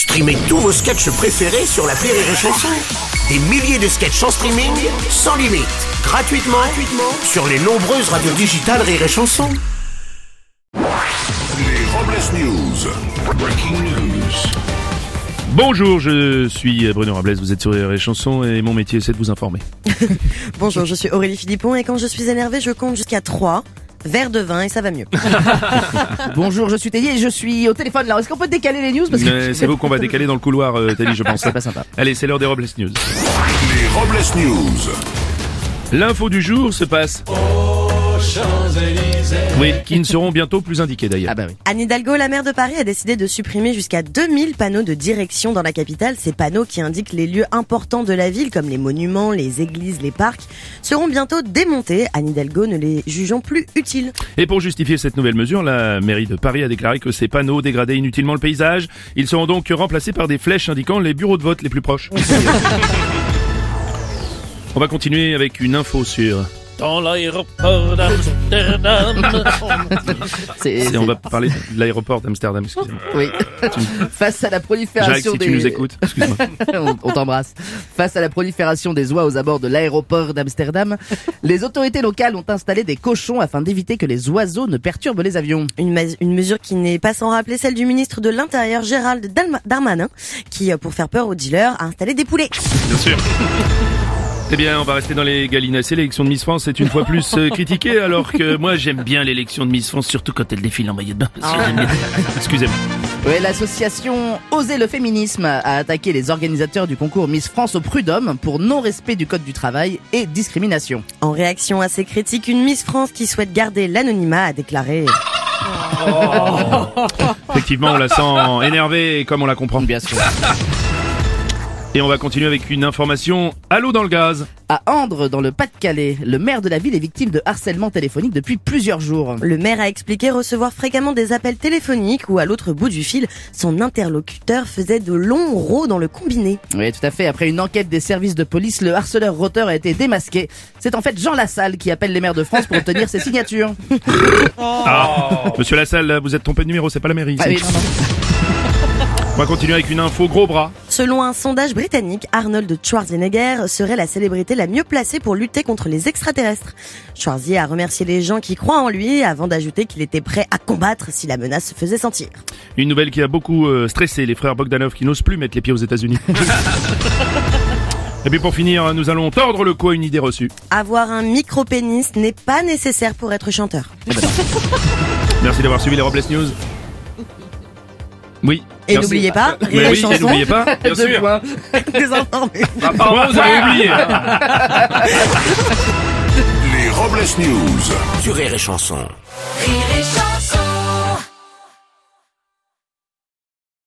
Streamez tous vos sketchs préférés sur la Rire et Chanson. Des milliers de sketchs en streaming, sans limite, gratuitement, gratuitement sur les nombreuses radios digitales Rire et Chanson. Les Robles News. Breaking news. Bonjour, je suis Bruno Robles, vous êtes sur les chansons et mon métier c'est de vous informer. Bonjour, je suis Aurélie Philippon et quand je suis énervée, je compte jusqu'à 3 verres de vin et ça va mieux. Bonjour, je suis Teddy et je suis au téléphone là. Est-ce qu'on peut décaler les news parce que Mais C'est vous qu'on va décaler dans le couloir, euh, Teddy, je pense. c'est pas sympa. Allez, c'est l'heure des Robles News. Les Robles News. L'info du jour se passe. Oui, qui ne seront bientôt plus indiqués d'ailleurs. Ah bah oui. Anne Hidalgo, la maire de Paris, a décidé de supprimer jusqu'à 2000 panneaux de direction dans la capitale. Ces panneaux qui indiquent les lieux importants de la ville, comme les monuments, les églises, les parcs, seront bientôt démontés. Anne Hidalgo ne les jugeant plus utiles. Et pour justifier cette nouvelle mesure, la mairie de Paris a déclaré que ces panneaux dégradaient inutilement le paysage. Ils seront donc remplacés par des flèches indiquant les bureaux de vote les plus proches. On va continuer avec une info sur... Dans l'aéroport d'Amsterdam. C'est, on va parler de l'aéroport d'Amsterdam, excusez-moi. oui. Face à la Jacques, prolifération si des tu nous écoutes, excuse-moi. on, on t'embrasse. Face à la prolifération des oies aux abords de l'aéroport d'Amsterdam, les autorités locales ont installé des cochons afin d'éviter que les oiseaux ne perturbent les avions. Une, mesure qui n'est pas sans rappeler celle du ministre de l'Intérieur, Gérald Dalma- Darmanin, qui, euh, pour faire peur aux dealers, a installé des poulets. Bien sûr. Eh bien, on va rester dans les galinas. L'élection de Miss France est une fois plus euh, critiquée, alors que moi j'aime bien l'élection de Miss France, surtout quand elle défile en maillot de bain. parce que j'aime bien. Excusez-moi. L'association Oser le féminisme a attaqué les organisateurs du concours Miss France au prud'homme pour non-respect du code du travail et discrimination. En réaction à ces critiques, une Miss France qui souhaite garder l'anonymat a déclaré Effectivement, on la sent énervée, comme on la comprend. Bien sûr. Et on va continuer avec une information à l'eau dans le gaz. À Andres, dans le Pas-de-Calais, le maire de la ville est victime de harcèlement téléphonique depuis plusieurs jours. Le maire a expliqué recevoir fréquemment des appels téléphoniques où à l'autre bout du fil, son interlocuteur faisait de longs rows dans le combiné. Oui, tout à fait. Après une enquête des services de police, le harceleur roteur a été démasqué. C'est en fait Jean Lassalle qui appelle les maires de France pour obtenir ses signatures. Ah, Monsieur Lassalle, vous êtes trompé de numéro, c'est pas la mairie. Ah ici. oui, non, non. On va continuer avec une info gros bras. Selon un sondage britannique, Arnold Schwarzenegger serait la célébrité la mieux placée pour lutter contre les extraterrestres. Schwarzenegger a remercié les gens qui croient en lui avant d'ajouter qu'il était prêt à combattre si la menace se faisait sentir. Une nouvelle qui a beaucoup euh, stressé les frères Bogdanov qui n'osent plus mettre les pieds aux États-Unis. Et puis pour finir, nous allons tordre le cou à une idée reçue. Avoir un micro-pénis n'est pas nécessaire pour être chanteur. Merci d'avoir suivi les Robles News. Oui. Et n'oubliez pas, Mais rire et oui, et chanson, n'oubliez pas, bien Deux sûr. points. désinformez. Ah, pardon, vous avez oublié. Les Robles News. Sur Rire et Chanson. Rire